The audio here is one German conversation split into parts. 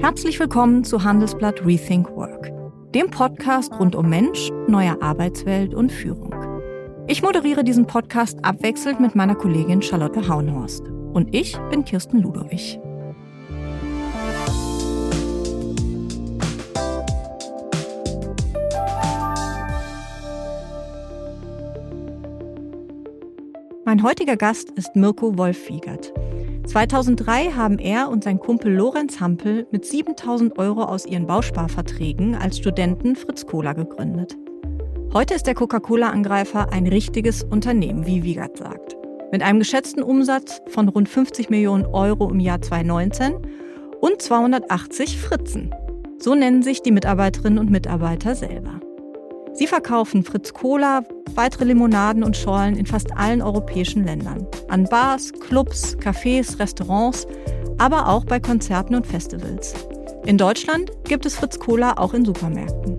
Herzlich willkommen zu Handelsblatt Rethink Work, dem Podcast rund um Mensch, neue Arbeitswelt und Führung. Ich moderiere diesen Podcast abwechselnd mit meiner Kollegin Charlotte Haunhorst. Und ich bin Kirsten Ludowig. Mein heutiger Gast ist Mirko Wolf-Wiegert. 2003 haben er und sein Kumpel Lorenz Hampel mit 7000 Euro aus ihren Bausparverträgen als Studenten Fritz Cola gegründet. Heute ist der Coca-Cola-Angreifer ein richtiges Unternehmen, wie Wiegert sagt. Mit einem geschätzten Umsatz von rund 50 Millionen Euro im Jahr 2019 und 280 Fritzen. So nennen sich die Mitarbeiterinnen und Mitarbeiter selber. Sie verkaufen Fritz Cola, weitere Limonaden und Schorlen in fast allen europäischen Ländern. An Bars, Clubs, Cafés, Restaurants, aber auch bei Konzerten und Festivals. In Deutschland gibt es Fritz Cola auch in Supermärkten.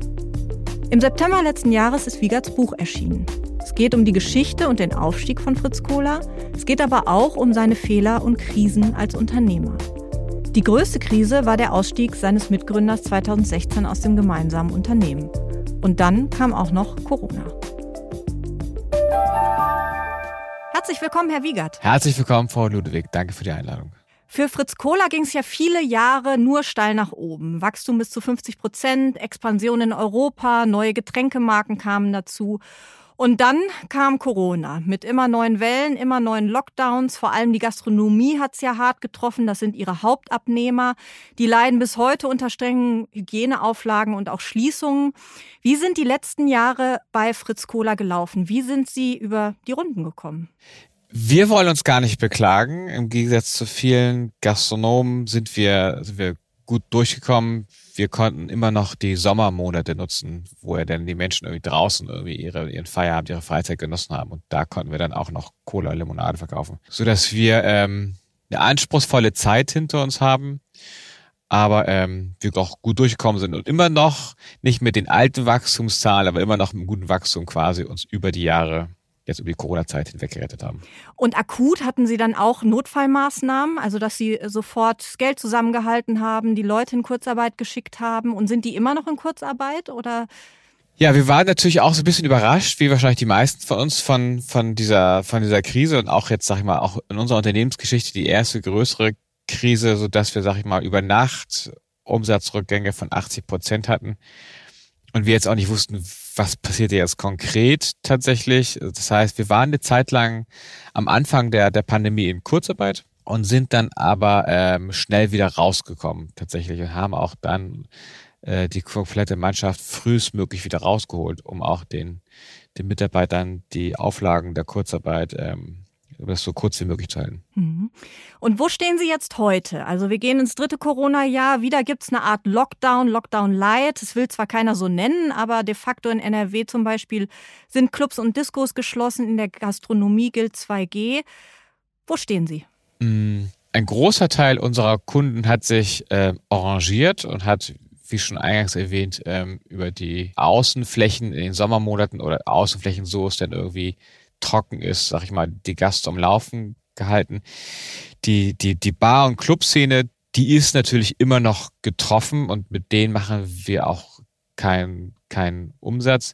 Im September letzten Jahres ist Wiegerts Buch erschienen. Es geht um die Geschichte und den Aufstieg von Fritz Cola. Es geht aber auch um seine Fehler und Krisen als Unternehmer. Die größte Krise war der Ausstieg seines Mitgründers 2016 aus dem gemeinsamen Unternehmen. Und dann kam auch noch Corona. Herzlich willkommen, Herr Wiegert. Herzlich willkommen, Frau Ludwig. Danke für die Einladung. Für Fritz Kohler ging es ja viele Jahre nur steil nach oben. Wachstum bis zu 50 Prozent, Expansion in Europa, neue Getränkemarken kamen dazu. Und dann kam Corona mit immer neuen Wellen, immer neuen Lockdowns. Vor allem die Gastronomie hat es ja hart getroffen. Das sind ihre Hauptabnehmer. Die leiden bis heute unter strengen Hygieneauflagen und auch Schließungen. Wie sind die letzten Jahre bei Fritz Kohler gelaufen? Wie sind Sie über die Runden gekommen? Wir wollen uns gar nicht beklagen. Im Gegensatz zu vielen Gastronomen sind wir, sind wir gut durchgekommen wir konnten immer noch die Sommermonate nutzen, wo ja dann die Menschen irgendwie draußen irgendwie ihre, ihren Feierabend, ihre Freizeit genossen haben. Und da konnten wir dann auch noch Cola, Limonade verkaufen. Sodass wir ähm, eine anspruchsvolle Zeit hinter uns haben, aber ähm, wir auch gut durchgekommen sind und immer noch nicht mit den alten Wachstumszahlen, aber immer noch mit einem guten Wachstum quasi uns über die Jahre jetzt über die Corona-Zeit hinweg gerettet haben. Und akut hatten Sie dann auch Notfallmaßnahmen, also dass Sie sofort Geld zusammengehalten haben, die Leute in Kurzarbeit geschickt haben und sind die immer noch in Kurzarbeit oder? Ja, wir waren natürlich auch so ein bisschen überrascht, wie wahrscheinlich die meisten von uns von, von dieser, von dieser Krise und auch jetzt, sag ich mal, auch in unserer Unternehmensgeschichte die erste größere Krise, so dass wir, sag ich mal, über Nacht Umsatzrückgänge von 80 Prozent hatten und wir jetzt auch nicht wussten, was passiert jetzt konkret tatsächlich. Das heißt, wir waren eine Zeit lang am Anfang der, der Pandemie in Kurzarbeit und sind dann aber ähm, schnell wieder rausgekommen tatsächlich und haben auch dann äh, die komplette Mannschaft frühestmöglich wieder rausgeholt, um auch den, den Mitarbeitern die Auflagen der Kurzarbeit ähm, das so kurz wie möglich zu halten. Mhm. Und wo stehen Sie jetzt heute? Also wir gehen ins dritte Corona-Jahr. Wieder gibt es eine Art Lockdown, Lockdown Light. Das will zwar keiner so nennen, aber de facto in NRW zum Beispiel sind Clubs und Diskos geschlossen. In der Gastronomie gilt 2G. Wo stehen Sie? Mm, ein großer Teil unserer Kunden hat sich äh, arrangiert und hat wie schon eingangs erwähnt, ähm, über die Außenflächen in den Sommermonaten oder Außenflächen, so es denn irgendwie trocken ist, sag ich mal, die Gäste am Laufen gehalten. Die, die, die Bar- und Clubszene, die ist natürlich immer noch getroffen und mit denen machen wir auch keinen kein Umsatz.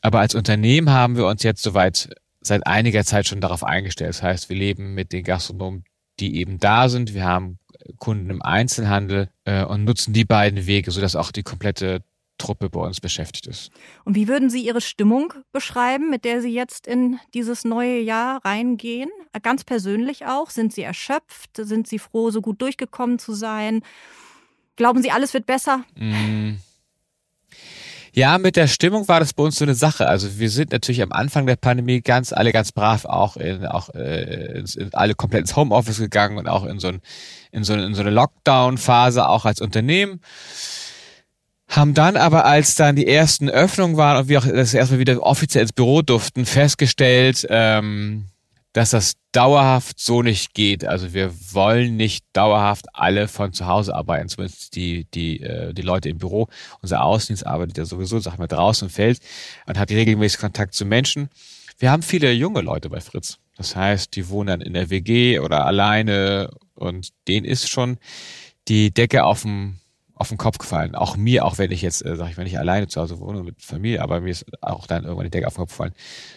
Aber als Unternehmen haben wir uns jetzt soweit seit einiger Zeit schon darauf eingestellt. Das heißt, wir leben mit den Gastronomen, die eben da sind. Wir haben Kunden im Einzelhandel äh, und nutzen die beiden Wege, sodass auch die komplette Truppe bei uns beschäftigt ist. Und wie würden Sie Ihre Stimmung beschreiben, mit der Sie jetzt in dieses neue Jahr reingehen? Ganz persönlich auch. Sind Sie erschöpft? Sind Sie froh, so gut durchgekommen zu sein? Glauben Sie, alles wird besser? Mm. Ja, mit der Stimmung war das bei uns so eine Sache. Also wir sind natürlich am Anfang der Pandemie ganz alle ganz brav auch in auch äh, in, in alle komplett ins Homeoffice gegangen und auch in so ein in so, in so eine Lockdown Phase auch als Unternehmen haben dann aber, als dann die ersten Öffnungen waren und wir auch das erstmal wieder offiziell ins Büro durften, festgestellt, ähm, dass das dauerhaft so nicht geht. Also wir wollen nicht dauerhaft alle von zu Hause arbeiten, zumindest die, die, äh, die Leute im Büro. Unser Außendienst arbeitet ja sowieso, sag mal, draußen im Feld und hat regelmäßig Kontakt zu Menschen. Wir haben viele junge Leute bei Fritz. Das heißt, die wohnen dann in der WG oder alleine und denen ist schon die Decke auf dem auf den Kopf gefallen. Auch mir, auch wenn ich jetzt, äh, sag ich mal, nicht alleine zu Hause wohne mit Familie, aber mir ist auch dann irgendwann die Decke auf den Kopf gefallen.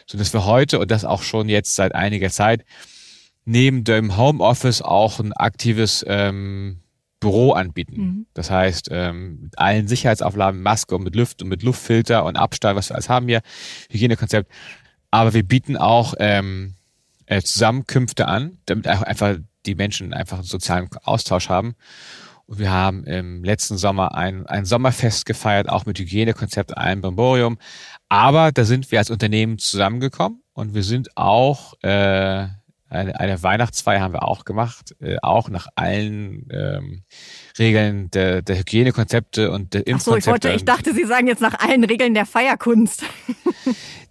So dass wir heute und das auch schon jetzt seit einiger Zeit neben dem Homeoffice auch ein aktives ähm, Büro anbieten. Mhm. Das heißt, ähm, mit allen Sicherheitsauflagen, Maske und mit Luft und mit Luftfilter und Abstand, was wir alles haben hier, Hygienekonzept. Aber wir bieten auch ähm, äh, Zusammenkünfte an, damit einfach die Menschen einfach einen sozialen Austausch haben. Und wir haben im letzten Sommer ein, ein Sommerfest gefeiert, auch mit Hygienekonzept, einem Brimborium. Aber da sind wir als Unternehmen zusammengekommen und wir sind auch äh, eine, eine Weihnachtsfeier haben wir auch gemacht, äh, auch nach allen ähm, Regeln der, der Hygienekonzepte und der Impfkonzepte. Ach so, ich, wollte, ich dachte, Sie sagen jetzt nach allen Regeln der Feierkunst.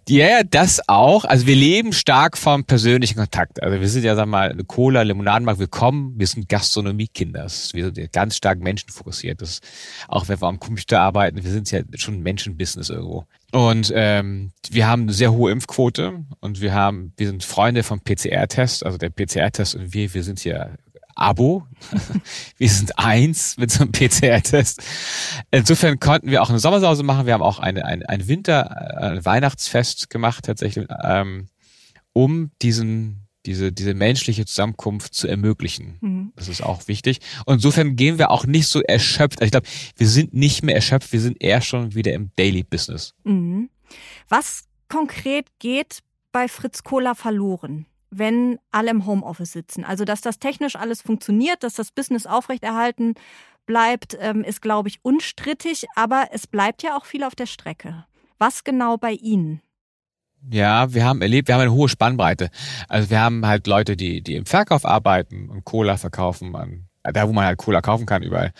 Ja, yeah, das auch. Also wir leben stark vom persönlichen Kontakt. Also wir sind ja, sag mal, eine Cola, Limonadenmarkt, wir kommen, wir sind Gastronomiekinder. Wir sind ganz stark menschenfokussiert. Das, auch wenn wir am Computer arbeiten, wir sind ja schon Menschenbusiness irgendwo. Und ähm, wir haben eine sehr hohe Impfquote und wir haben, wir sind Freunde vom PCR-Test, also der PCR-Test und wir, wir sind hier Abo. wir sind eins mit so einem PCR-Test. Insofern konnten wir auch eine Sommersause machen. Wir haben auch eine, ein, ein Winter, ein Weihnachtsfest gemacht tatsächlich, ähm, um diesen diese, diese menschliche Zusammenkunft zu ermöglichen. Mhm. Das ist auch wichtig. Und insofern gehen wir auch nicht so erschöpft. Also ich glaube, wir sind nicht mehr erschöpft, wir sind eher schon wieder im Daily Business. Mhm. Was konkret geht bei Fritz Kohler verloren? Wenn alle im Homeoffice sitzen. Also, dass das technisch alles funktioniert, dass das Business aufrechterhalten bleibt, ähm, ist, glaube ich, unstrittig, aber es bleibt ja auch viel auf der Strecke. Was genau bei Ihnen? Ja, wir haben erlebt, wir haben eine hohe Spannbreite. Also wir haben halt Leute, die, die im Verkauf arbeiten und Cola verkaufen an, da wo man halt Cola kaufen kann, überall.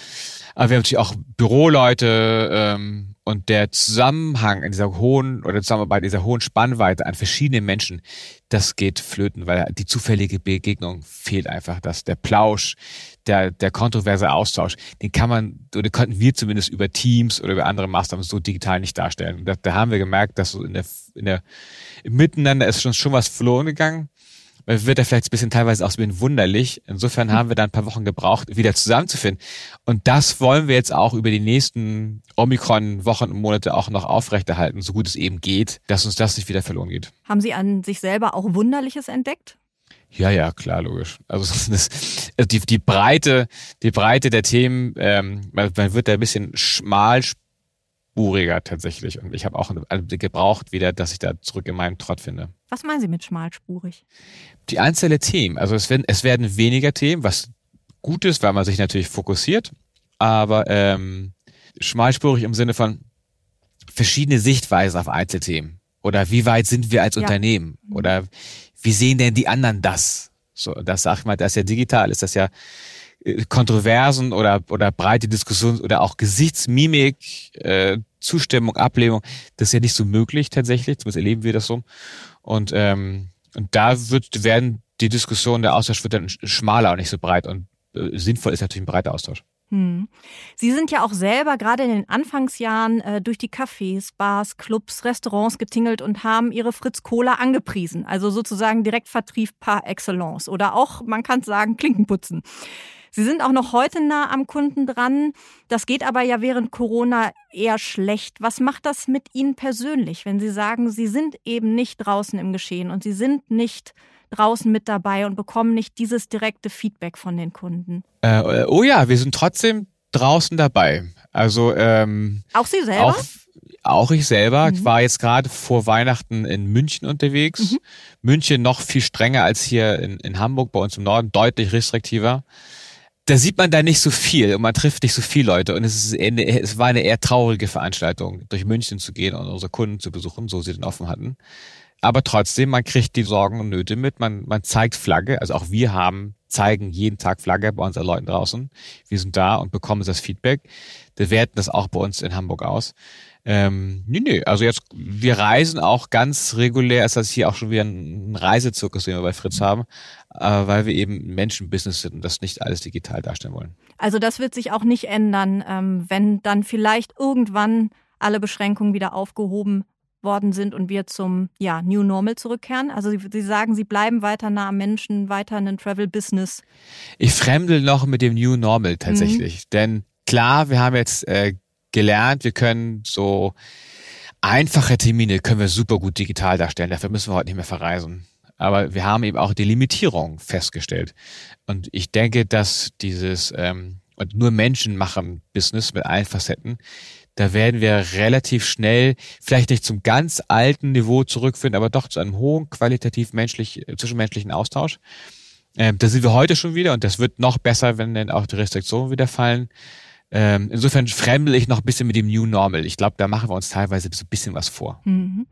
Aber wir haben natürlich auch Büroleute, ähm, und der Zusammenhang in dieser hohen oder Zusammenarbeit, dieser hohen Spannweite an verschiedenen Menschen, das geht flöten, weil die zufällige Begegnung fehlt einfach. Das, der Plausch, der, der kontroverse Austausch, den kann man, oder konnten wir zumindest über Teams oder über andere Maßnahmen so digital nicht darstellen. Und da, da haben wir gemerkt, dass so in der, in der, im Miteinander ist schon, schon was verloren gegangen wird er vielleicht ein bisschen teilweise auch so ein bisschen wunderlich. Insofern haben wir da ein paar Wochen gebraucht, wieder zusammenzufinden. Und das wollen wir jetzt auch über die nächsten Omikron-Wochen und Monate auch noch aufrechterhalten, so gut es eben geht, dass uns das nicht wieder verloren geht. Haben Sie an sich selber auch Wunderliches entdeckt? Ja, ja, klar, logisch. Also das, also die, die Breite, die Breite der Themen, ähm, man, man wird da ein bisschen schmal spuriger tatsächlich. Und ich habe auch gebraucht wieder, dass ich da zurück in meinen Trott finde. Was meinen Sie mit schmalspurig? Die einzelnen Themen. Also es werden, es werden weniger Themen, was gut ist, weil man sich natürlich fokussiert. Aber ähm, schmalspurig im Sinne von verschiedene Sichtweisen auf Einzelthemen. Oder wie weit sind wir als ja. Unternehmen? Oder wie sehen denn die anderen das? So, das sag ich mal, das ist ja digital, ist das ja Kontroversen oder, oder breite Diskussionen oder auch Gesichtsmimik, äh, Zustimmung, Ablehnung, das ist ja nicht so möglich tatsächlich, zumindest erleben wir das so. Und, ähm, und da wird, werden die Diskussionen, der Austausch wird dann schmaler und nicht so breit. Und äh, sinnvoll ist natürlich ein breiter Austausch. Hm. Sie sind ja auch selber gerade in den Anfangsjahren äh, durch die Cafés, Bars, Clubs, Restaurants getingelt und haben ihre Fritz Cola angepriesen. Also sozusagen Direktvertrieb par excellence. Oder auch, man kann sagen, Klinkenputzen. Sie sind auch noch heute nah am Kunden dran. Das geht aber ja während Corona eher schlecht. Was macht das mit Ihnen persönlich, wenn Sie sagen, Sie sind eben nicht draußen im Geschehen und Sie sind nicht draußen mit dabei und bekommen nicht dieses direkte Feedback von den Kunden? Äh, oh ja, wir sind trotzdem draußen dabei. Also ähm, auch Sie selber? Auch, auch ich selber. Mhm. Ich war jetzt gerade vor Weihnachten in München unterwegs. Mhm. München noch viel strenger als hier in, in Hamburg bei uns im Norden, deutlich restriktiver da sieht man da nicht so viel und man trifft nicht so viele Leute und es, ist eine, es war eine eher traurige Veranstaltung, durch München zu gehen und unsere Kunden zu besuchen, so sie den offen hatten. Aber trotzdem, man kriegt die Sorgen und Nöte mit, man, man zeigt Flagge, also auch wir haben, zeigen jeden Tag Flagge bei unseren Leuten draußen. Wir sind da und bekommen das Feedback. Wir werten das auch bei uns in Hamburg aus. Ähm, nee, nee, also jetzt, wir reisen auch ganz regulär, ist das hier auch schon wieder ein Reisezirkus, den wir bei Fritz haben, weil wir eben Menschenbusiness sind und das nicht alles digital darstellen wollen. Also das wird sich auch nicht ändern, ähm, wenn dann vielleicht irgendwann alle Beschränkungen wieder aufgehoben worden sind und wir zum ja, New Normal zurückkehren? Also Sie, Sie sagen, Sie bleiben weiter nah am Menschen, weiter in den Travel-Business. Ich fremdel noch mit dem New Normal tatsächlich. Mhm. Denn klar, wir haben jetzt äh, gelernt, wir können so einfache Termine können wir super gut digital darstellen. Dafür müssen wir heute nicht mehr verreisen. Aber wir haben eben auch die Limitierung festgestellt. Und ich denke, dass dieses ähm, nur Menschen machen Business mit allen Facetten, da werden wir relativ schnell, vielleicht nicht zum ganz alten Niveau zurückfinden, aber doch zu einem hohen qualitativ menschlich, zwischenmenschlichen Austausch. Ähm, da sind wir heute schon wieder und das wird noch besser, wenn dann auch die Restriktionen wieder fallen. Ähm, insofern fremdel ich noch ein bisschen mit dem New Normal. Ich glaube, da machen wir uns teilweise so ein bisschen was vor. Mhm.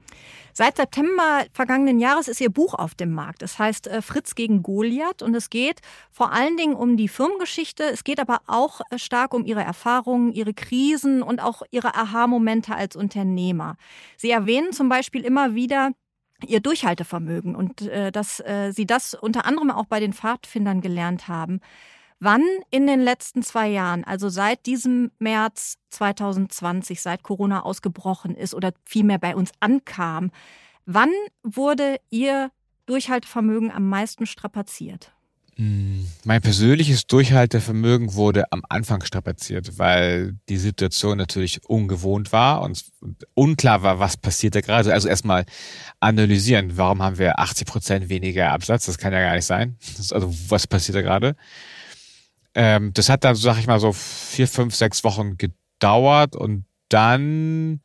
Seit September vergangenen Jahres ist ihr Buch auf dem Markt. Es heißt äh, Fritz gegen Goliath und es geht vor allen Dingen um die Firmengeschichte. Es geht aber auch äh, stark um ihre Erfahrungen, ihre Krisen und auch ihre Aha-Momente als Unternehmer. Sie erwähnen zum Beispiel immer wieder, ihr Durchhaltevermögen und äh, dass sie das unter anderem auch bei den Pfadfindern gelernt haben. Wann in den letzten zwei Jahren, also seit diesem März 2020, seit Corona ausgebrochen ist oder vielmehr bei uns ankam, wann wurde Ihr Durchhaltevermögen am meisten strapaziert? Hm, mein persönliches Durchhaltevermögen wurde am Anfang strapaziert, weil die Situation natürlich ungewohnt war und unklar war, was passiert da gerade. Also erstmal analysieren, warum haben wir 80 Prozent weniger Absatz? Das kann ja gar nicht sein. Also was passiert da gerade? Ähm, das hat dann, sag ich mal, so vier, fünf, sechs Wochen gedauert und dann,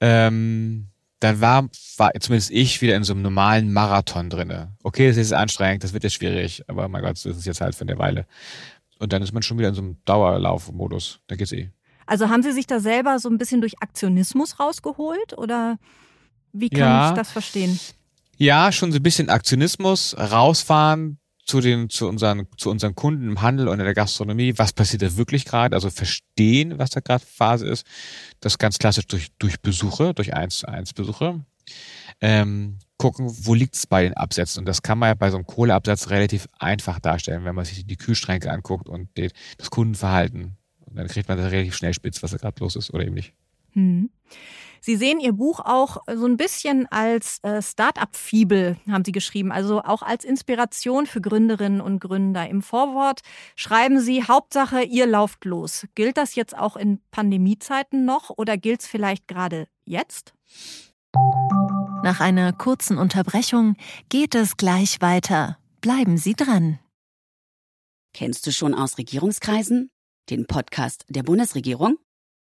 ähm, dann war, war zumindest ich wieder in so einem normalen Marathon drinne. Okay, es ist anstrengend, das wird ja schwierig, aber mein Gott, so ist es jetzt halt für eine Weile. Und dann ist man schon wieder in so einem Dauerlaufmodus. Da geht's eh. Also haben Sie sich da selber so ein bisschen durch Aktionismus rausgeholt oder wie kann ja. ich das verstehen? Ja, schon so ein bisschen Aktionismus, rausfahren, zu den, zu unseren, zu unseren Kunden im Handel und in der Gastronomie, was passiert da wirklich gerade, also verstehen, was da gerade Phase ist. Das ganz klassisch durch, durch Besuche, durch eins zu eins Besuche. Ähm, gucken, wo liegt es bei den Absätzen. Und das kann man ja bei so einem Kohleabsatz relativ einfach darstellen, wenn man sich die Kühlschränke anguckt und das Kundenverhalten. Und dann kriegt man das relativ schnell spitz, was da gerade los ist oder eben nicht. Hm. Sie sehen Ihr Buch auch so ein bisschen als äh, Start-up-Fibel, haben Sie geschrieben, also auch als Inspiration für Gründerinnen und Gründer. Im Vorwort schreiben Sie, Hauptsache, ihr lauft los. Gilt das jetzt auch in Pandemiezeiten noch oder gilt es vielleicht gerade jetzt? Nach einer kurzen Unterbrechung geht es gleich weiter. Bleiben Sie dran. Kennst du schon aus Regierungskreisen? Den Podcast der Bundesregierung?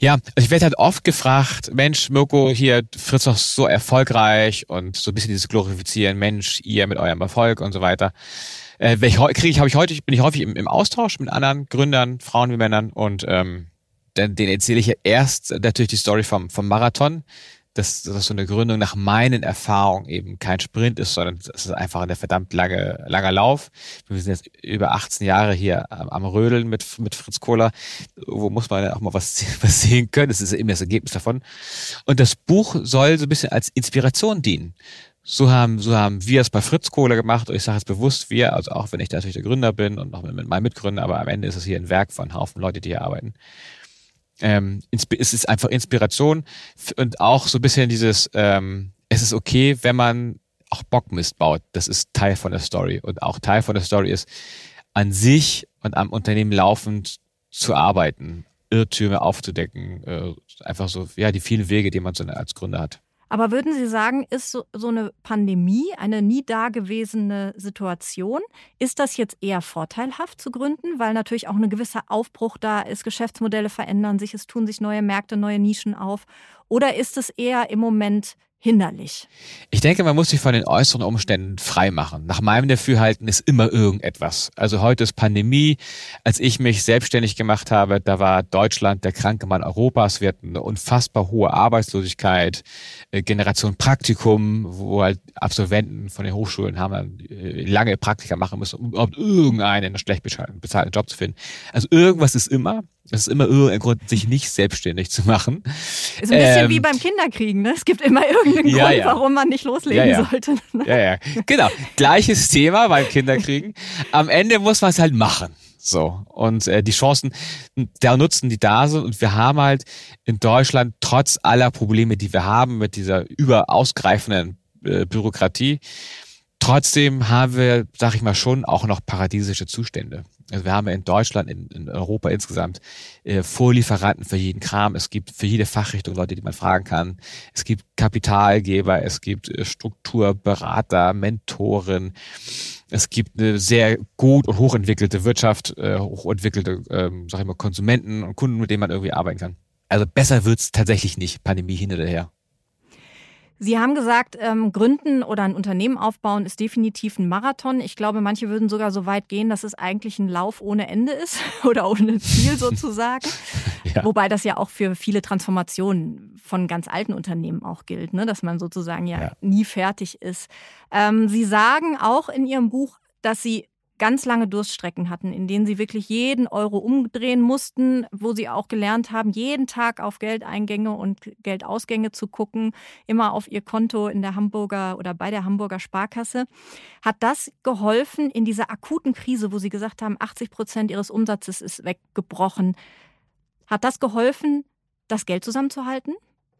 Ja, also ich werde halt oft gefragt, Mensch, Mirko, hier Fritz doch so erfolgreich und so ein bisschen dieses Glorifizieren, Mensch, ihr mit eurem Erfolg und so weiter. Äh, kriege ich, habe ich heute, bin ich häufig im, im Austausch mit anderen Gründern, Frauen wie Männern und ähm, den, den erzähle ich ja erst natürlich die Story vom, vom Marathon, dass, dass so eine Gründung nach meinen Erfahrungen eben kein Sprint ist, sondern es ist einfach ein verdammt lange, langer Lauf. Wir sind jetzt über 18 Jahre hier am, Rödeln mit, mit Fritz Kohler. Wo muss man auch mal was, was sehen können? Das ist immer das Ergebnis davon. Und das Buch soll so ein bisschen als Inspiration dienen. So haben, so haben wir es bei Fritz Kohler gemacht. Und ich sage es bewusst wir, also auch wenn ich natürlich der Gründer bin und noch mit meinem Mitgründer, aber am Ende ist es hier ein Werk von Haufen Leute, die hier arbeiten ähm, es ist einfach Inspiration und auch so ein bisschen dieses, ähm, es ist okay, wenn man auch Bockmist baut. Das ist Teil von der Story. Und auch Teil von der Story ist, an sich und am Unternehmen laufend zu arbeiten, Irrtümer aufzudecken, äh, einfach so, ja, die vielen Wege, die man so als Gründer hat. Aber würden Sie sagen, ist so, so eine Pandemie eine nie dagewesene Situation? Ist das jetzt eher vorteilhaft zu gründen, weil natürlich auch ein gewisser Aufbruch da ist, Geschäftsmodelle verändern sich, es tun sich neue Märkte, neue Nischen auf? Oder ist es eher im Moment hinderlich? Ich denke, man muss sich von den äußeren Umständen frei machen. Nach meinem Dafürhalten ist immer irgendetwas. Also heute ist Pandemie. Als ich mich selbstständig gemacht habe, da war Deutschland der kranke Mann Europas. Wir hatten eine unfassbar hohe Arbeitslosigkeit. Äh, Generation Praktikum, wo halt Absolventen von den Hochschulen haben dann äh, lange Praktika machen müssen, um überhaupt irgendeinen schlecht bezahlten Job zu finden. Also irgendwas ist immer. Es ist immer irgendein Grund, sich nicht selbstständig zu machen. Ist ein bisschen ähm, wie beim Kinderkriegen, ne? Es gibt immer irgendeinen ja, Grund, ja. warum man nicht loslegen ja, sollte. Ja, ja. Genau. Gleiches Thema beim Kinderkriegen. Am Ende muss man es halt machen. So. Und äh, die Chancen, da nutzen die da sind. Und wir haben halt in Deutschland trotz aller Probleme, die wir haben mit dieser überausgreifenden äh, Bürokratie, trotzdem haben wir, sag ich mal, schon auch noch paradiesische Zustände. Also wir haben in Deutschland, in, in Europa insgesamt äh, Vorlieferanten für jeden Kram. Es gibt für jede Fachrichtung Leute, die man fragen kann. Es gibt Kapitalgeber, es gibt äh, Strukturberater, Mentoren. Es gibt eine sehr gut und hochentwickelte Wirtschaft, äh, hochentwickelte, ähm, sag ich mal, Konsumenten und Kunden, mit denen man irgendwie arbeiten kann. Also besser wird's tatsächlich nicht, Pandemie hin oder her. Sie haben gesagt, ähm, gründen oder ein Unternehmen aufbauen ist definitiv ein Marathon. Ich glaube, manche würden sogar so weit gehen, dass es eigentlich ein Lauf ohne Ende ist oder ohne Ziel sozusagen. ja. Wobei das ja auch für viele Transformationen von ganz alten Unternehmen auch gilt, ne? dass man sozusagen ja, ja. nie fertig ist. Ähm, Sie sagen auch in Ihrem Buch, dass Sie ganz lange Durststrecken hatten, in denen sie wirklich jeden Euro umdrehen mussten, wo sie auch gelernt haben, jeden Tag auf Geldeingänge und Geldausgänge zu gucken, immer auf ihr Konto in der Hamburger oder bei der Hamburger Sparkasse. Hat das geholfen in dieser akuten Krise, wo sie gesagt haben, 80 Prozent ihres Umsatzes ist weggebrochen? Hat das geholfen, das Geld zusammenzuhalten,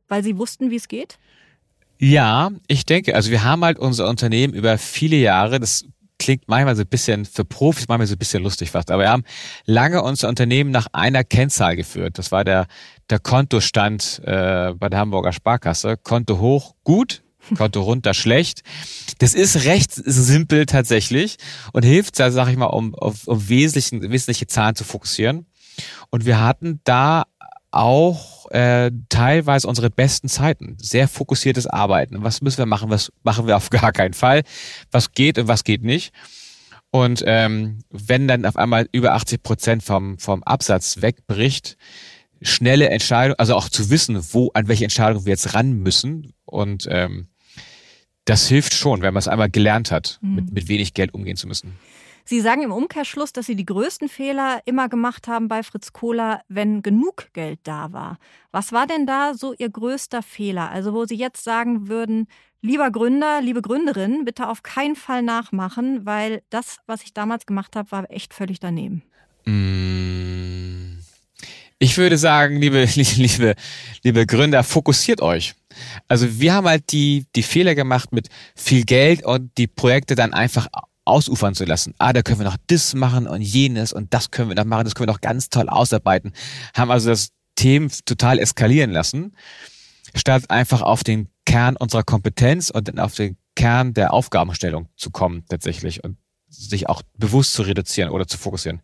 weil sie wussten, wie es geht? Ja, ich denke, also wir haben halt unser Unternehmen über viele Jahre, das klingt manchmal so ein bisschen für Profis manchmal so ein bisschen lustig fast. Aber wir haben lange unser Unternehmen nach einer Kennzahl geführt. Das war der, der Kontostand äh, bei der Hamburger Sparkasse. Konto hoch, gut. Konto runter, schlecht. Das ist recht simpel tatsächlich und hilft, da sag ich mal, um auf, um wesentlichen, wesentliche Zahlen zu fokussieren. Und wir hatten da auch äh, teilweise unsere besten Zeiten. Sehr fokussiertes Arbeiten. Was müssen wir machen, was machen wir auf gar keinen Fall? Was geht und was geht nicht? Und ähm, wenn dann auf einmal über 80 Prozent vom, vom Absatz wegbricht, schnelle Entscheidung, also auch zu wissen, wo, an welche Entscheidung wir jetzt ran müssen. Und ähm, das hilft schon, wenn man es einmal gelernt hat, mhm. mit, mit wenig Geld umgehen zu müssen. Sie sagen im Umkehrschluss, dass Sie die größten Fehler immer gemacht haben bei Fritz Kohler, wenn genug Geld da war. Was war denn da so Ihr größter Fehler? Also wo Sie jetzt sagen würden, lieber Gründer, liebe Gründerin, bitte auf keinen Fall nachmachen, weil das, was ich damals gemacht habe, war echt völlig daneben. Mm. Ich würde sagen, liebe, liebe, liebe Gründer, fokussiert euch. Also wir haben halt die, die Fehler gemacht mit viel Geld und die Projekte dann einfach ausufern zu lassen. Ah, da können wir noch das machen und jenes und das können wir noch machen, das können wir noch ganz toll ausarbeiten. Haben also das Thema total eskalieren lassen, statt einfach auf den Kern unserer Kompetenz und dann auf den Kern der Aufgabenstellung zu kommen tatsächlich und sich auch bewusst zu reduzieren oder zu fokussieren.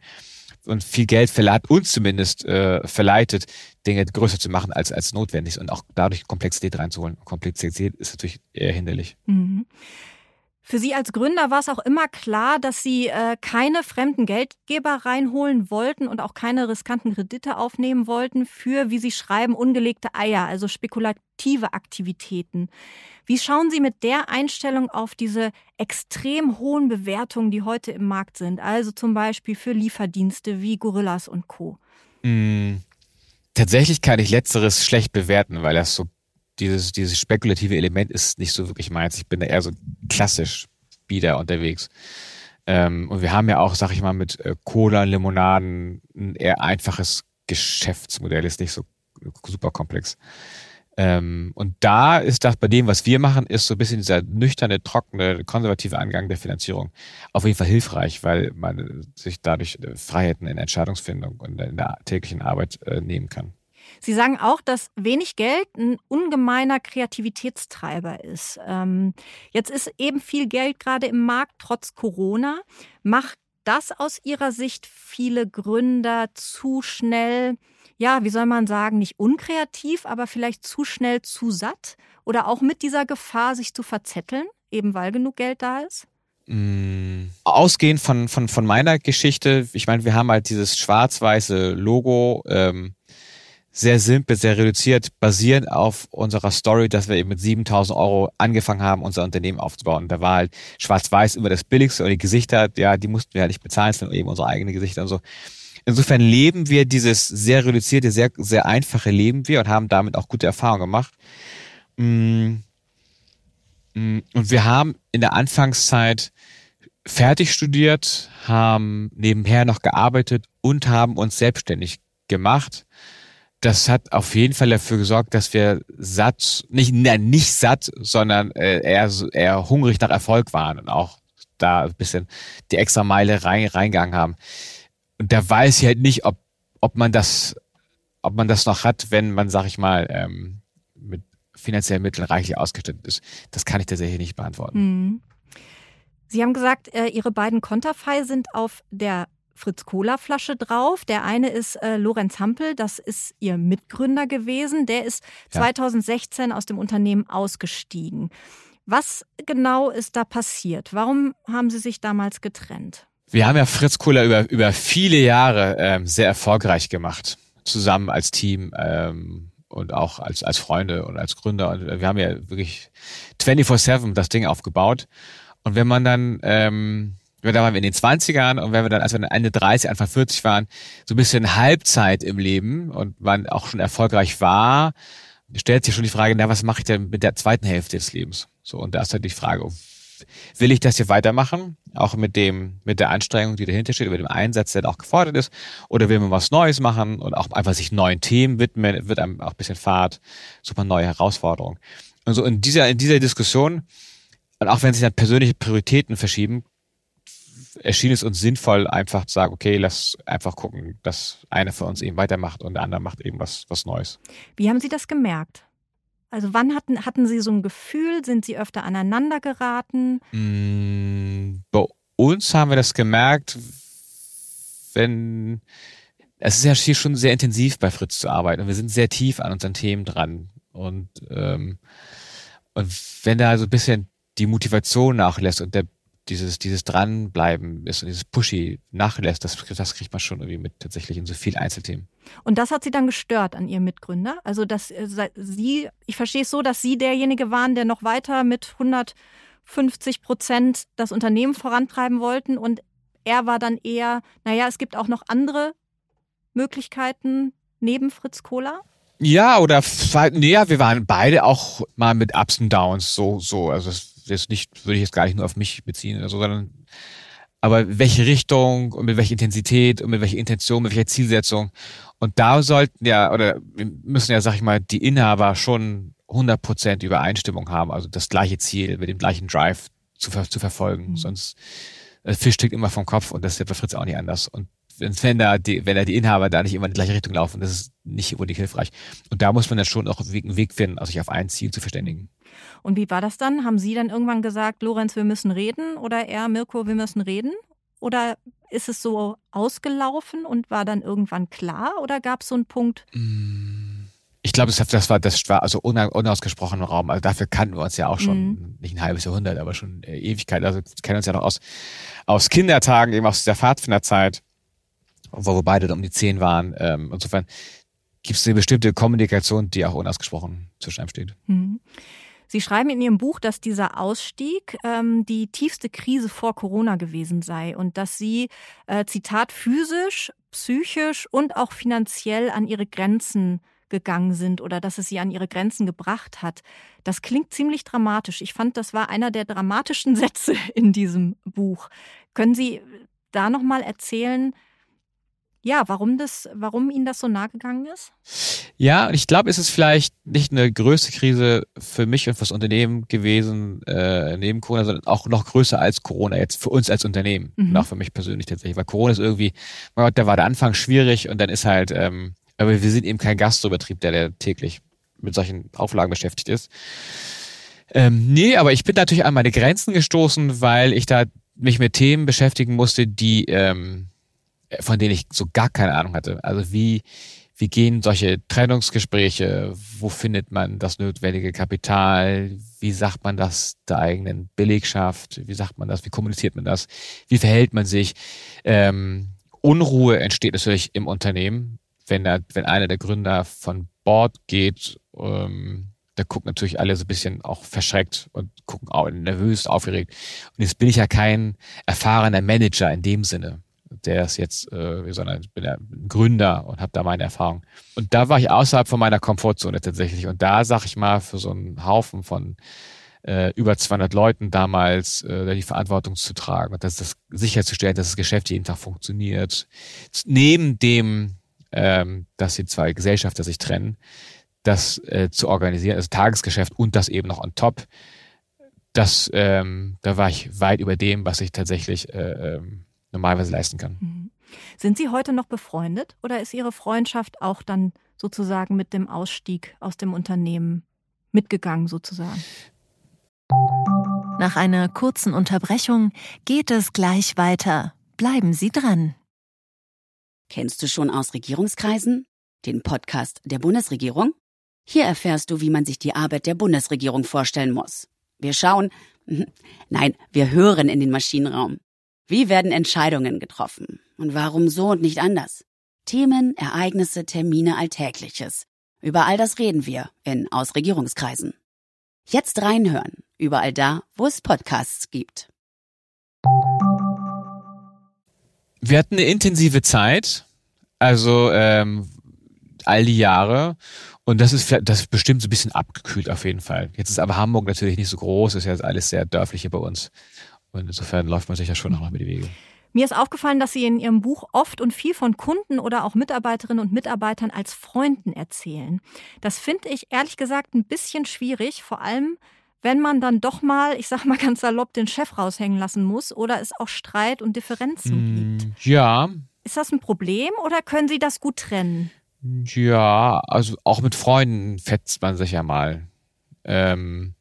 Und viel Geld verleiht uns zumindest äh, verleitet, Dinge größer zu machen als, als notwendig und auch dadurch Komplexität reinzuholen. Komplexität ist natürlich eher hinderlich. Mhm. Für Sie als Gründer war es auch immer klar, dass Sie äh, keine fremden Geldgeber reinholen wollten und auch keine riskanten Kredite aufnehmen wollten für, wie Sie schreiben, ungelegte Eier, also spekulative Aktivitäten. Wie schauen Sie mit der Einstellung auf diese extrem hohen Bewertungen, die heute im Markt sind? Also zum Beispiel für Lieferdienste wie Gorillas und Co. Mm, tatsächlich kann ich letzteres schlecht bewerten, weil das so dieses, dieses spekulative Element ist nicht so wirklich meins. Ich bin da eher so klassisch wieder unterwegs. Ähm, und wir haben ja auch, sag ich mal, mit äh, Cola, Limonaden ein eher einfaches Geschäftsmodell, ist nicht so super komplex. Ähm, und da ist das bei dem, was wir machen, ist so ein bisschen dieser nüchterne, trockene, konservative Angang der Finanzierung auf jeden Fall hilfreich, weil man sich dadurch Freiheiten in Entscheidungsfindung und in der täglichen Arbeit äh, nehmen kann. Sie sagen auch, dass wenig Geld ein ungemeiner Kreativitätstreiber ist. Ähm, jetzt ist eben viel Geld gerade im Markt, trotz Corona. Macht das aus Ihrer Sicht viele Gründer zu schnell, ja, wie soll man sagen, nicht unkreativ, aber vielleicht zu schnell zu satt? Oder auch mit dieser Gefahr, sich zu verzetteln, eben weil genug Geld da ist? Mm, ausgehend von, von, von meiner Geschichte, ich meine, wir haben halt dieses schwarz-weiße Logo, ähm, sehr simpel, sehr reduziert, basierend auf unserer Story, dass wir eben mit 7000 Euro angefangen haben, unser Unternehmen aufzubauen. Da war halt schwarz-weiß immer das Billigste und die Gesichter, ja, die mussten wir ja nicht bezahlen, sondern eben unsere eigenen Gesichter und so. Insofern leben wir dieses sehr reduzierte, sehr, sehr einfache Leben wir und haben damit auch gute Erfahrungen gemacht. Mm. Mm. Und wir haben in der Anfangszeit fertig studiert, haben nebenher noch gearbeitet und haben uns selbstständig gemacht. Das hat auf jeden Fall dafür gesorgt, dass wir satt, nicht, nein, nicht satt, sondern äh, eher, eher hungrig nach Erfolg waren und auch da ein bisschen die extra Meile rein, reingegangen haben. Und da weiß ich halt nicht, ob, ob man das, ob man das noch hat, wenn man, sag ich mal, ähm, mit finanziellen Mitteln reichlich ausgestattet ist. Das kann ich tatsächlich nicht beantworten. Mhm. Sie haben gesagt, äh, Ihre beiden Konterfei sind auf der Fritz-Cola-Flasche drauf. Der eine ist äh, Lorenz Hampel, das ist Ihr Mitgründer gewesen. Der ist ja. 2016 aus dem Unternehmen ausgestiegen. Was genau ist da passiert? Warum haben Sie sich damals getrennt? Wir haben ja Fritz Cola über, über viele Jahre ähm, sehr erfolgreich gemacht, zusammen als Team ähm, und auch als, als Freunde und als Gründer. Und wir haben ja wirklich 24-7 das Ding aufgebaut. Und wenn man dann, ähm, da waren wir in den 20ern und wenn wir dann, als wir dann Ende 30, Anfang 40 waren, so ein bisschen Halbzeit im Leben und man auch schon erfolgreich war, stellt sich schon die Frage, na, was mache ich denn mit der zweiten Hälfte des Lebens? So, und da ist halt die Frage, will ich das hier weitermachen? Auch mit dem, mit der Anstrengung, die dahinter steht, mit dem Einsatz, der auch gefordert ist? Oder will man was Neues machen und auch einfach sich neuen Themen widmen, wird einem auch ein bisschen Fahrt, super neue Herausforderungen. Und so in dieser, in dieser Diskussion und auch wenn sich dann persönliche Prioritäten verschieben, erschien es uns sinnvoll, einfach zu sagen, okay, lass einfach gucken, dass einer von uns eben weitermacht und der andere macht eben was, was Neues. Wie haben Sie das gemerkt? Also wann hatten, hatten Sie so ein Gefühl? Sind Sie öfter aneinander geraten? Mm, bei uns haben wir das gemerkt, wenn es ist ja hier schon sehr intensiv bei Fritz zu arbeiten und wir sind sehr tief an unseren Themen dran. Und, ähm, und wenn da so ein bisschen die Motivation nachlässt und der, dieses, dieses Dranbleiben ist und dieses Pushy nachlässt, das, das kriegt man schon irgendwie mit tatsächlich in so vielen Einzelthemen. Und das hat Sie dann gestört an Ihrem Mitgründer? Also, dass äh, Sie, ich verstehe es so, dass Sie derjenige waren, der noch weiter mit 150 Prozent das Unternehmen vorantreiben wollten und er war dann eher, naja, es gibt auch noch andere Möglichkeiten neben Fritz Kohler? Ja, oder nee, ja, wir waren beide auch mal mit Ups und Downs so, so. Also das jetzt nicht, würde ich jetzt gar nicht nur auf mich beziehen oder so, sondern aber welche Richtung und mit welcher Intensität und mit welcher Intention, mit welcher Zielsetzung. Und da sollten ja, oder müssen ja, sag ich mal, die Inhaber schon 100% Übereinstimmung haben, also das gleiche Ziel mit dem gleichen Drive zu, ver zu verfolgen. Mhm. Sonst, der Fisch steckt immer vom Kopf und das ist ja bei Fritz auch nicht anders. Und wenn da die, wenn da die Inhaber da nicht immer in die gleiche Richtung laufen, das ist nicht unbedingt hilfreich. Und da muss man dann schon auch einen Weg finden, also sich auf ein Ziel zu verständigen. Und wie war das dann? Haben Sie dann irgendwann gesagt, Lorenz, wir müssen reden? Oder er, Mirko, wir müssen reden? Oder ist es so ausgelaufen und war dann irgendwann klar? Oder gab es so einen Punkt? Ich glaube, das, war, das war also unausgesprochener Raum. Also dafür kannten wir uns ja auch schon, mhm. nicht ein halbes Jahrhundert, aber schon äh, Ewigkeit. Also wir kennen uns ja noch aus, aus Kindertagen, eben aus der Pfadfinderzeit, wo wir beide um die zehn waren. Ähm, insofern gibt es eine bestimmte Kommunikation, die auch unausgesprochen zwischen einem steht. Mhm. Sie schreiben in Ihrem Buch, dass dieser Ausstieg ähm, die tiefste Krise vor Corona gewesen sei und dass Sie, äh, Zitat, physisch, psychisch und auch finanziell an Ihre Grenzen gegangen sind oder dass es Sie an Ihre Grenzen gebracht hat. Das klingt ziemlich dramatisch. Ich fand, das war einer der dramatischen Sätze in diesem Buch. Können Sie da noch mal erzählen, ja, warum das, warum Ihnen das so nahe gegangen ist? Ja, ich glaube, es ist vielleicht nicht eine größte Krise für mich und fürs Unternehmen gewesen äh, neben Corona, sondern auch noch größer als Corona jetzt für uns als Unternehmen mhm. und auch für mich persönlich tatsächlich, weil Corona ist irgendwie, mein Gott, da war der Anfang schwierig und dann ist halt, ähm, aber wir sind eben kein Gastrobetrieb, der, der täglich mit solchen Auflagen beschäftigt ist. Ähm, nee, aber ich bin natürlich an meine Grenzen gestoßen, weil ich da mich mit Themen beschäftigen musste, die ähm, von denen ich so gar keine Ahnung hatte. Also wie, wie gehen solche Trennungsgespräche? Wo findet man das notwendige Kapital? Wie sagt man das der eigenen Belegschaft? Wie sagt man das? Wie kommuniziert man das? Wie verhält man sich? Ähm, Unruhe entsteht natürlich im Unternehmen, wenn, er, wenn einer der Gründer von Bord geht, ähm, da gucken natürlich alle so ein bisschen auch verschreckt und gucken auch nervös, aufgeregt. Und jetzt bin ich ja kein erfahrener Manager in dem Sinne. Der ist jetzt, äh, sondern ich bin ja Gründer und habe da meine Erfahrung. Und da war ich außerhalb von meiner Komfortzone tatsächlich. Und da, sag ich mal, für so einen Haufen von äh, über 200 Leuten damals äh, die Verantwortung zu tragen und das, das sicherzustellen, dass das Geschäft jeden Tag funktioniert. Neben dem, ähm, dass die zwei Gesellschafter sich trennen, das äh, zu organisieren, also Tagesgeschäft und das eben noch on top, das, ähm, da war ich weit über dem, was ich tatsächlich äh, ähm, normalerweise leisten kann. Mhm. Sind Sie heute noch befreundet oder ist Ihre Freundschaft auch dann sozusagen mit dem Ausstieg aus dem Unternehmen mitgegangen sozusagen? Nach einer kurzen Unterbrechung geht es gleich weiter. Bleiben Sie dran. Kennst du schon aus Regierungskreisen? Den Podcast der Bundesregierung? Hier erfährst du, wie man sich die Arbeit der Bundesregierung vorstellen muss. Wir schauen, nein, wir hören in den Maschinenraum. Wie werden Entscheidungen getroffen? Und warum so und nicht anders? Themen, Ereignisse, Termine, Alltägliches. Über all das reden wir in Ausregierungskreisen. Jetzt reinhören, überall da, wo es Podcasts gibt. Wir hatten eine intensive Zeit, also ähm, all die Jahre. Und das ist, das ist bestimmt so ein bisschen abgekühlt auf jeden Fall. Jetzt ist aber Hamburg natürlich nicht so groß, ist ja alles sehr dörflich hier bei uns. Und insofern läuft man sich ja schon noch mit die Wege. Mir ist aufgefallen, dass Sie in Ihrem Buch oft und viel von Kunden oder auch Mitarbeiterinnen und Mitarbeitern als Freunden erzählen. Das finde ich ehrlich gesagt ein bisschen schwierig, vor allem wenn man dann doch mal, ich sag mal ganz salopp, den Chef raushängen lassen muss oder es auch Streit und Differenzen mm, gibt. Ja. Ist das ein Problem oder können Sie das gut trennen? Ja, also auch mit Freunden fetzt man sich ja mal. Ähm,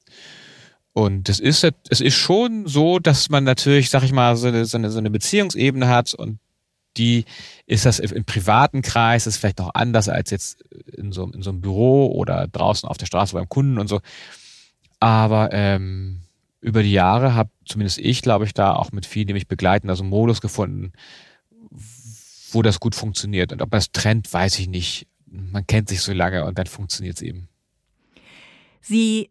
und es ist, es ist schon so, dass man natürlich, sag ich mal, so eine, so eine, so eine Beziehungsebene hat und die ist das im privaten Kreis, ist vielleicht noch anders als jetzt in so, in so einem Büro oder draußen auf der Straße beim Kunden und so. Aber ähm, über die Jahre habe zumindest ich, glaube ich, da auch mit vielen, die mich begleiten, also Modus gefunden, wo das gut funktioniert. Und ob das trennt, weiß ich nicht. Man kennt sich so lange und dann funktioniert es eben. Sie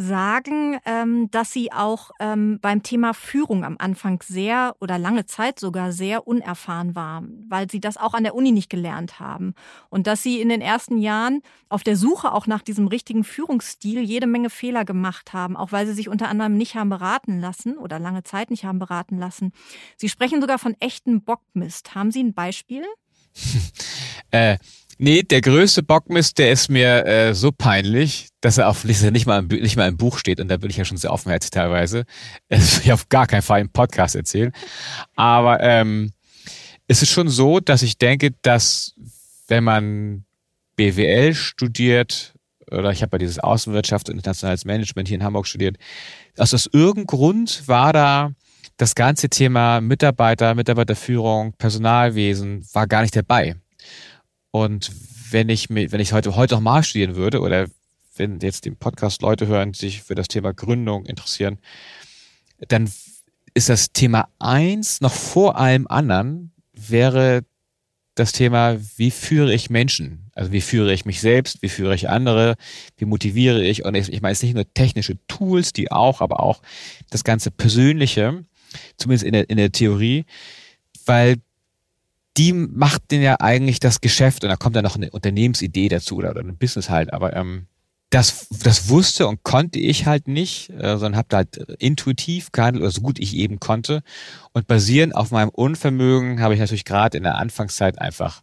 sagen, ähm, dass Sie auch ähm, beim Thema Führung am Anfang sehr oder lange Zeit sogar sehr unerfahren waren, weil Sie das auch an der Uni nicht gelernt haben. Und dass Sie in den ersten Jahren auf der Suche auch nach diesem richtigen Führungsstil jede Menge Fehler gemacht haben, auch weil Sie sich unter anderem nicht haben beraten lassen oder lange Zeit nicht haben beraten lassen. Sie sprechen sogar von echten Bockmist. Haben Sie ein Beispiel? äh, Nee, der größte Bockmist, der ist mir äh, so peinlich, dass er auf Liste nicht mal, im, nicht mal im Buch steht und da bin ich ja schon sehr offenherzig teilweise. Das will ich auf gar keinen Fall im Podcast erzählen. Aber ähm, es ist schon so, dass ich denke, dass wenn man BWL studiert, oder ich habe ja dieses Außenwirtschaft und internationales Management hier in Hamburg studiert, also aus irgendeinem Grund war da das ganze Thema Mitarbeiter, Mitarbeiterführung, Personalwesen war gar nicht dabei. Und wenn ich wenn ich heute, heute noch mal studieren würde oder wenn jetzt den Podcast Leute hören, die sich für das Thema Gründung interessieren, dann ist das Thema eins noch vor allem anderen wäre das Thema, wie führe ich Menschen? Also wie führe ich mich selbst, wie führe ich andere, wie motiviere ich? Und ich, meine, es sind nicht nur technische Tools, die auch, aber auch das ganze Persönliche, zumindest in der, in der Theorie, weil die macht denn ja eigentlich das Geschäft und da kommt dann noch eine Unternehmensidee dazu oder, oder ein Business halt, aber ähm, das, das wusste und konnte ich halt nicht, äh, sondern habe da halt intuitiv gehandelt oder so gut ich eben konnte. Und basierend auf meinem Unvermögen habe ich natürlich gerade in der Anfangszeit einfach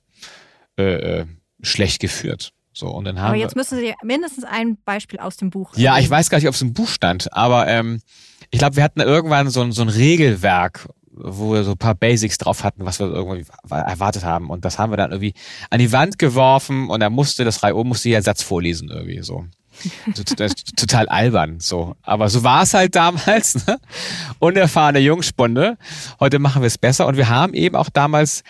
äh, äh, schlecht geführt. So, und dann haben aber jetzt müssen Sie mindestens ein Beispiel aus dem Buch. Ja, ich weiß gar nicht, ob es im Buch stand, aber ähm, ich glaube, wir hatten irgendwann so ein, so ein Regelwerk wo wir so ein paar Basics drauf hatten, was wir irgendwie erwartet haben. Und das haben wir dann irgendwie an die Wand geworfen und da musste das Reihe oben musste jeder Satz vorlesen irgendwie so. Total albern, so. Aber so war es halt damals, ne? Unerfahrene Jungspunde. Heute machen wir es besser und wir haben eben auch damals,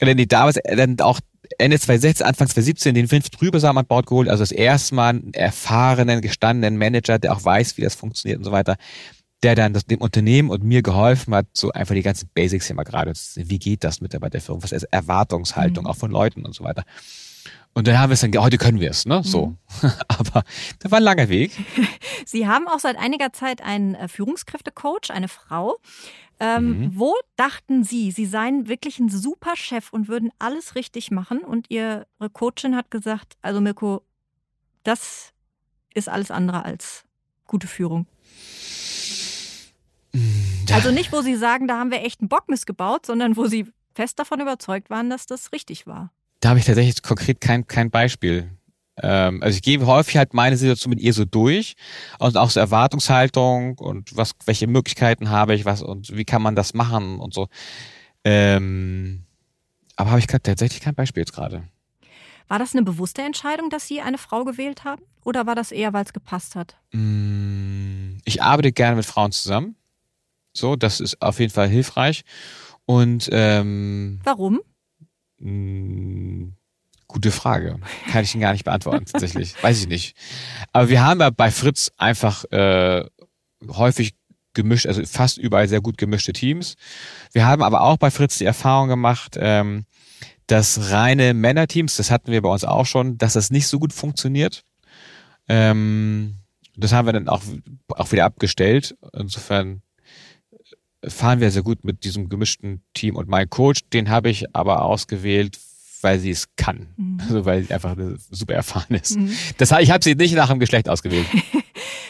äh, nee, damals, äh, dann auch Ende 2016, Anfang 2017 den Vince Trübesam an Bord geholt, also das erste Mal einen erfahrenen, gestandenen Manager, der auch weiß, wie das funktioniert und so weiter der dann das, dem Unternehmen und mir geholfen hat, so einfach die ganzen Basics hier mal gerade, wie geht das Mitarbeiterführung, was ist Erwartungshaltung mhm. auch von Leuten und so weiter. Und dann haben wir es dann, heute können wir es, ne? So. Mhm. Aber das war ein langer Weg. Sie haben auch seit einiger Zeit einen äh, Führungskräftecoach, eine Frau. Ähm, mhm. Wo dachten Sie, Sie seien wirklich ein super Chef und würden alles richtig machen? Und Ihre Coachin hat gesagt, also Mirko, das ist alles andere als gute Führung. Also nicht, wo Sie sagen, da haben wir echt einen Bock missgebaut, sondern wo Sie fest davon überzeugt waren, dass das richtig war. Da habe ich tatsächlich konkret kein, kein Beispiel. Ähm, also ich gehe häufig halt meine Situation mit ihr so durch und auch so Erwartungshaltung und was, welche Möglichkeiten habe ich, was und wie kann man das machen und so. Ähm, aber habe ich tatsächlich kein Beispiel jetzt gerade. War das eine bewusste Entscheidung, dass Sie eine Frau gewählt haben? Oder war das eher, weil es gepasst hat? Mm, ich arbeite gerne mit Frauen zusammen. So, das ist auf jeden Fall hilfreich. Und ähm, warum? Mh, mm, gute Frage. Kann ich Ihnen gar nicht beantworten, tatsächlich. Weiß ich nicht. Aber wir haben ja bei Fritz einfach äh, häufig gemischt, also fast überall sehr gut gemischte Teams. Wir haben aber auch bei Fritz die Erfahrung gemacht, ähm, dass reine Männerteams, das hatten wir bei uns auch schon, dass das nicht so gut funktioniert. Ähm, das haben wir dann auch, auch wieder abgestellt. Insofern fahren wir sehr gut mit diesem gemischten Team. Und mein Coach, den habe ich aber ausgewählt, weil sie es kann. Mhm. Also weil sie einfach super erfahren ist. Mhm. Das, ich habe sie nicht nach dem Geschlecht ausgewählt.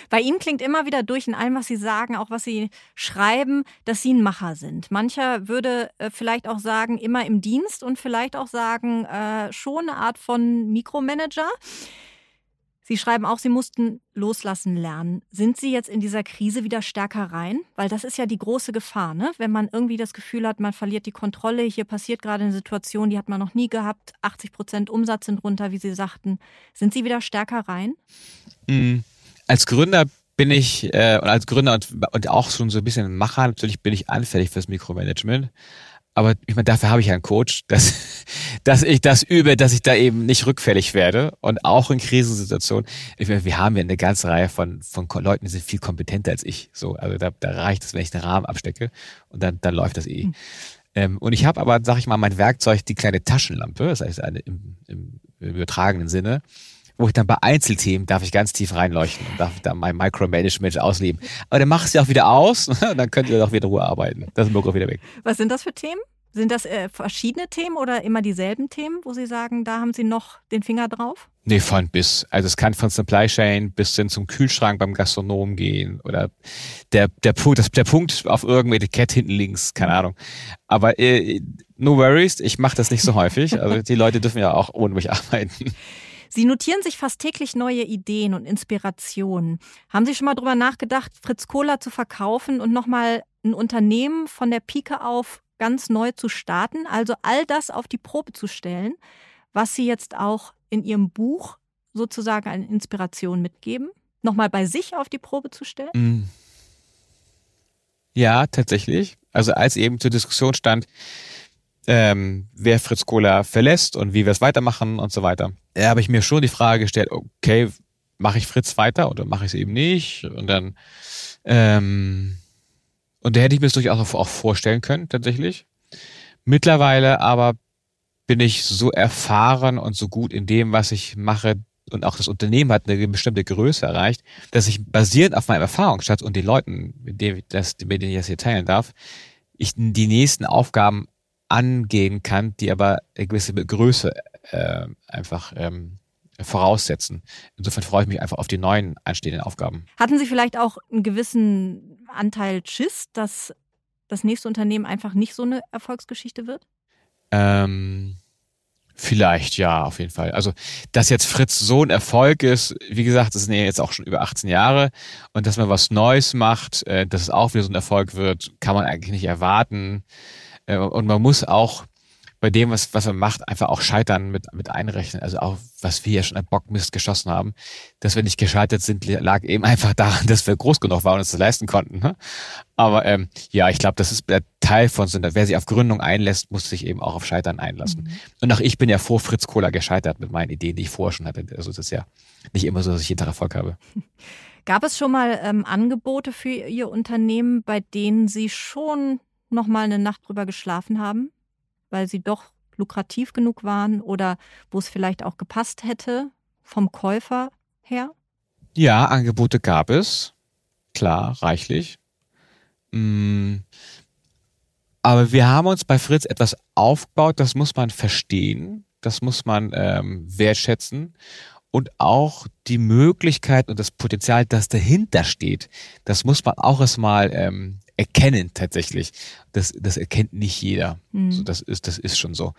Bei Ihnen klingt immer wieder durch in allem, was Sie sagen, auch was Sie schreiben, dass Sie ein Macher sind. Mancher würde äh, vielleicht auch sagen, immer im Dienst und vielleicht auch sagen, äh, schon eine Art von Mikromanager. Sie schreiben auch, Sie mussten loslassen lernen. Sind Sie jetzt in dieser Krise wieder stärker rein? Weil das ist ja die große Gefahr, ne? Wenn man irgendwie das Gefühl hat, man verliert die Kontrolle. Hier passiert gerade eine Situation, die hat man noch nie gehabt. 80 Prozent Umsatz sind runter, wie Sie sagten. Sind Sie wieder stärker rein? Mhm. Als Gründer bin ich, äh, als Gründer und, und auch schon so ein bisschen Macher, natürlich bin ich anfällig fürs Mikromanagement. Aber ich meine, dafür habe ich einen Coach, dass, dass ich das übe, dass ich da eben nicht rückfällig werde. Und auch in Krisensituationen. Ich meine, wir haben ja eine ganze Reihe von, von Leuten, die sind viel kompetenter als ich. So, also da, da reicht es, wenn ich den Rahmen abstecke und dann, dann läuft das eh. Mhm. Ähm, und ich habe aber, sag ich mal, mein Werkzeug, die kleine Taschenlampe, das heißt eine, im, im, im übertragenen Sinne, wo ich dann bei Einzelthemen darf ich ganz tief reinleuchten und darf dann mein Micromanagement ausleben. Aber dann mach es ja auch wieder aus und dann könnt ihr doch wieder Ruhe arbeiten. Das ist auch wieder weg. Was sind das für Themen? Sind das äh, verschiedene Themen oder immer dieselben Themen, wo Sie sagen, da haben Sie noch den Finger drauf? Nee, von bis. Also es kann von Supply Chain bis hin zum Kühlschrank beim Gastronom gehen oder der, der, Punkt, das, der Punkt auf irgendeinem Etikett hinten links, keine Ahnung. Aber äh, no worries, ich mache das nicht so häufig. Also die Leute dürfen ja auch ohne mich arbeiten. Sie notieren sich fast täglich neue Ideen und Inspirationen. Haben Sie schon mal darüber nachgedacht, Fritz Cola zu verkaufen und nochmal ein Unternehmen von der Pike auf ganz neu zu starten? Also all das auf die Probe zu stellen, was Sie jetzt auch in Ihrem Buch sozusagen eine Inspiration mitgeben? Nochmal bei sich auf die Probe zu stellen? Mm. Ja, tatsächlich. Also als eben zur Diskussion stand, ähm, wer Fritz Kohler verlässt und wie wir es weitermachen und so weiter. Da habe ich mir schon die Frage gestellt, okay, mache ich Fritz weiter oder mache ich es eben nicht? Und dann, ähm, und da hätte ich mir das durchaus auch vorstellen können, tatsächlich. Mittlerweile aber bin ich so erfahren und so gut in dem, was ich mache, und auch das Unternehmen hat eine bestimmte Größe erreicht, dass ich basierend auf meinem Erfahrungsschatz und den Leuten, mit denen, das, mit denen ich das hier teilen darf, ich die nächsten Aufgaben angehen kann, die aber eine gewisse Größe äh, einfach ähm, voraussetzen. Insofern freue ich mich einfach auf die neuen anstehenden Aufgaben. Hatten Sie vielleicht auch einen gewissen Anteil Schiss, dass das nächste Unternehmen einfach nicht so eine Erfolgsgeschichte wird? Ähm, vielleicht, ja, auf jeden Fall. Also, dass jetzt Fritz so ein Erfolg ist, wie gesagt, das sind ja jetzt auch schon über 18 Jahre und dass man was Neues macht, äh, dass es auch wieder so ein Erfolg wird, kann man eigentlich nicht erwarten. Äh, und man muss auch bei dem, was, was man macht, einfach auch Scheitern mit, mit einrechnen. Also auch, was wir ja schon an Bockmist geschossen haben, dass wir nicht gescheitert sind, lag eben einfach daran, dass wir groß genug waren und uns das leisten konnten. Ne? Aber ähm, ja, ich glaube, das ist der Teil von so Wer sich auf Gründung einlässt, muss sich eben auch auf Scheitern einlassen. Mhm. Und auch ich bin ja vor Fritz Kohler gescheitert mit meinen Ideen, die ich vorher schon hatte. Also es ist ja nicht immer so, dass ich jeden Tag Erfolg habe. Gab es schon mal ähm, Angebote für Ihr Unternehmen, bei denen Sie schon noch mal eine Nacht drüber geschlafen haben, weil Sie doch lukrativ genug waren oder wo es vielleicht auch gepasst hätte vom Käufer her? Ja, Angebote gab es. Klar, reichlich. Mm. Aber wir haben uns bei Fritz etwas aufgebaut, das muss man verstehen, das muss man ähm, wertschätzen und auch die Möglichkeit und das Potenzial, das dahinter steht, das muss man auch erstmal ähm, erkennen tatsächlich. Das, das erkennt nicht jeder. Mhm. So, das, ist, das ist schon so.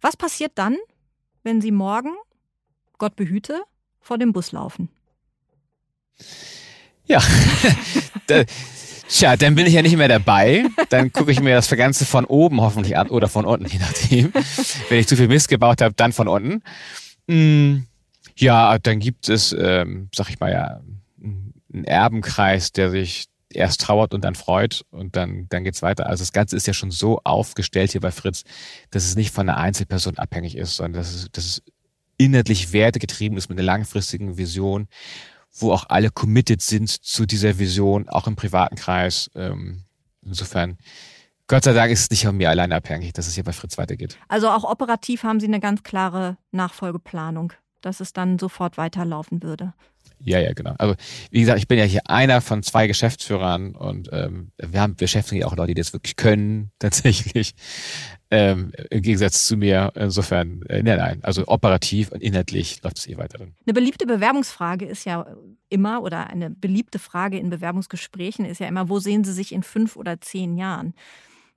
Was passiert dann, wenn Sie morgen, Gott behüte, vor dem Bus laufen? Ja, Tja, dann bin ich ja nicht mehr dabei. Dann gucke ich mir das Ganze von oben hoffentlich an oder von unten, je nachdem. Wenn ich zu viel Mist gebaut habe, dann von unten. Hm, ja, dann gibt es, ähm, sag ich mal ja, einen Erbenkreis, der sich erst trauert und dann freut und dann, dann geht's weiter. Also das Ganze ist ja schon so aufgestellt hier bei Fritz, dass es nicht von einer Einzelperson abhängig ist, sondern dass es, dass es inhaltlich wertegetrieben ist mit einer langfristigen Vision wo auch alle committed sind zu dieser Vision, auch im privaten Kreis. Ähm, insofern, Gott sei Dank ist es nicht von mir alleine abhängig, dass es hier bei Fritz weitergeht. Also auch operativ haben Sie eine ganz klare Nachfolgeplanung, dass es dann sofort weiterlaufen würde. Ja, ja, genau. Also wie gesagt, ich bin ja hier einer von zwei Geschäftsführern und ähm, wir haben beschäftigen ja auch Leute, die das wirklich können, tatsächlich. Ähm, Im Gegensatz zu mir. Insofern, äh, nein, nein. Also operativ und inhaltlich läuft es eh weiter. Eine beliebte Bewerbungsfrage ist ja immer, oder eine beliebte Frage in Bewerbungsgesprächen ist ja immer, wo sehen Sie sich in fünf oder zehn Jahren?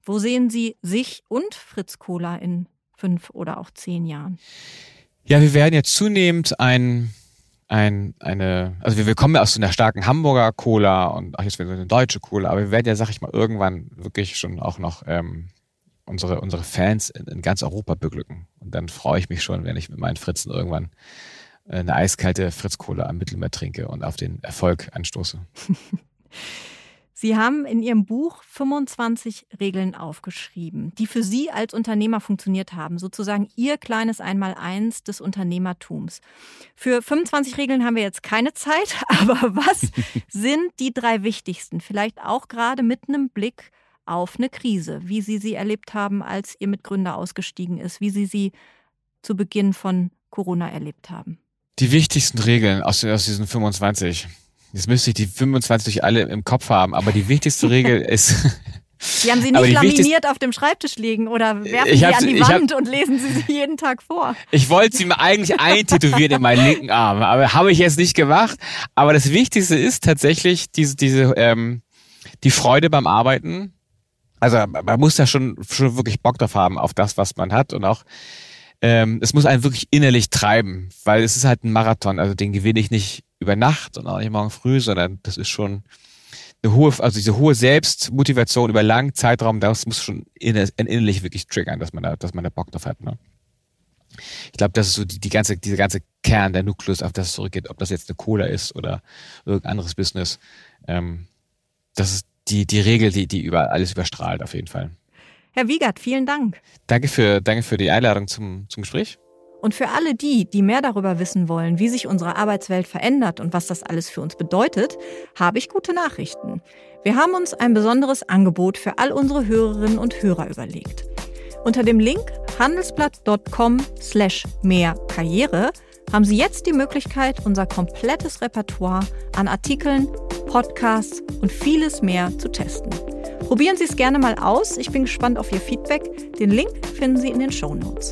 Wo sehen Sie sich und Fritz Kohler in fünf oder auch zehn Jahren? Ja, wir werden jetzt zunehmend ein ein, eine, also wir, wir kommen ja aus so einer starken Hamburger Cola und auch jetzt wieder eine deutsche Cola, aber wir werden ja, sag ich mal, irgendwann wirklich schon auch noch ähm, unsere, unsere Fans in, in ganz Europa beglücken. Und dann freue ich mich schon, wenn ich mit meinen Fritzen irgendwann äh, eine eiskalte Fritz-Cola am Mittelmeer trinke und auf den Erfolg anstoße. Sie haben in Ihrem Buch 25 Regeln aufgeschrieben, die für Sie als Unternehmer funktioniert haben, sozusagen Ihr kleines Einmaleins des Unternehmertums. Für 25 Regeln haben wir jetzt keine Zeit, aber was sind die drei wichtigsten? Vielleicht auch gerade mit einem Blick auf eine Krise, wie Sie sie erlebt haben, als Ihr Mitgründer ausgestiegen ist, wie Sie sie zu Beginn von Corona erlebt haben. Die wichtigsten Regeln aus, aus diesen 25. Jetzt müsste ich die 25 alle im Kopf haben, aber die wichtigste Regel ist. Die haben Sie nicht laminiert auf dem Schreibtisch liegen oder werfen Sie an die Wand hab, und lesen Sie sie jeden Tag vor. Ich wollte sie mir eigentlich eintätowieren in meinen linken Arm, aber habe ich jetzt nicht gemacht. Aber das Wichtigste ist tatsächlich diese, diese, ähm, die Freude beim Arbeiten. Also man muss da schon, schon wirklich Bock drauf haben auf das, was man hat und auch ähm, es muss einen wirklich innerlich treiben, weil es ist halt ein Marathon, also den gewinne ich nicht über Nacht und auch nicht morgen früh, sondern das ist schon eine hohe, also diese hohe Selbstmotivation über langen Zeitraum, das muss schon innerlich wirklich triggern, dass man da, dass man da Bock drauf hat. Ne? Ich glaube, das ist so die, die ganze, diese ganze Kern, der Nukleus, auf das es zurückgeht, ob das jetzt eine Cola ist oder irgendein anderes Business. Ähm, das ist die, die Regel, die, die über alles überstrahlt, auf jeden Fall. Herr Wiegert, vielen Dank. Danke für, danke für die Einladung zum, zum Gespräch. Und für alle die, die mehr darüber wissen wollen, wie sich unsere Arbeitswelt verändert und was das alles für uns bedeutet, habe ich gute Nachrichten. Wir haben uns ein besonderes Angebot für all unsere Hörerinnen und Hörer überlegt. Unter dem Link handelsblatt.com slash mehr Karriere haben Sie jetzt die Möglichkeit, unser komplettes Repertoire an Artikeln, Podcasts und vieles mehr zu testen. Probieren Sie es gerne mal aus. Ich bin gespannt auf Ihr Feedback. Den Link finden Sie in den Show Notes.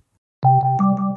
you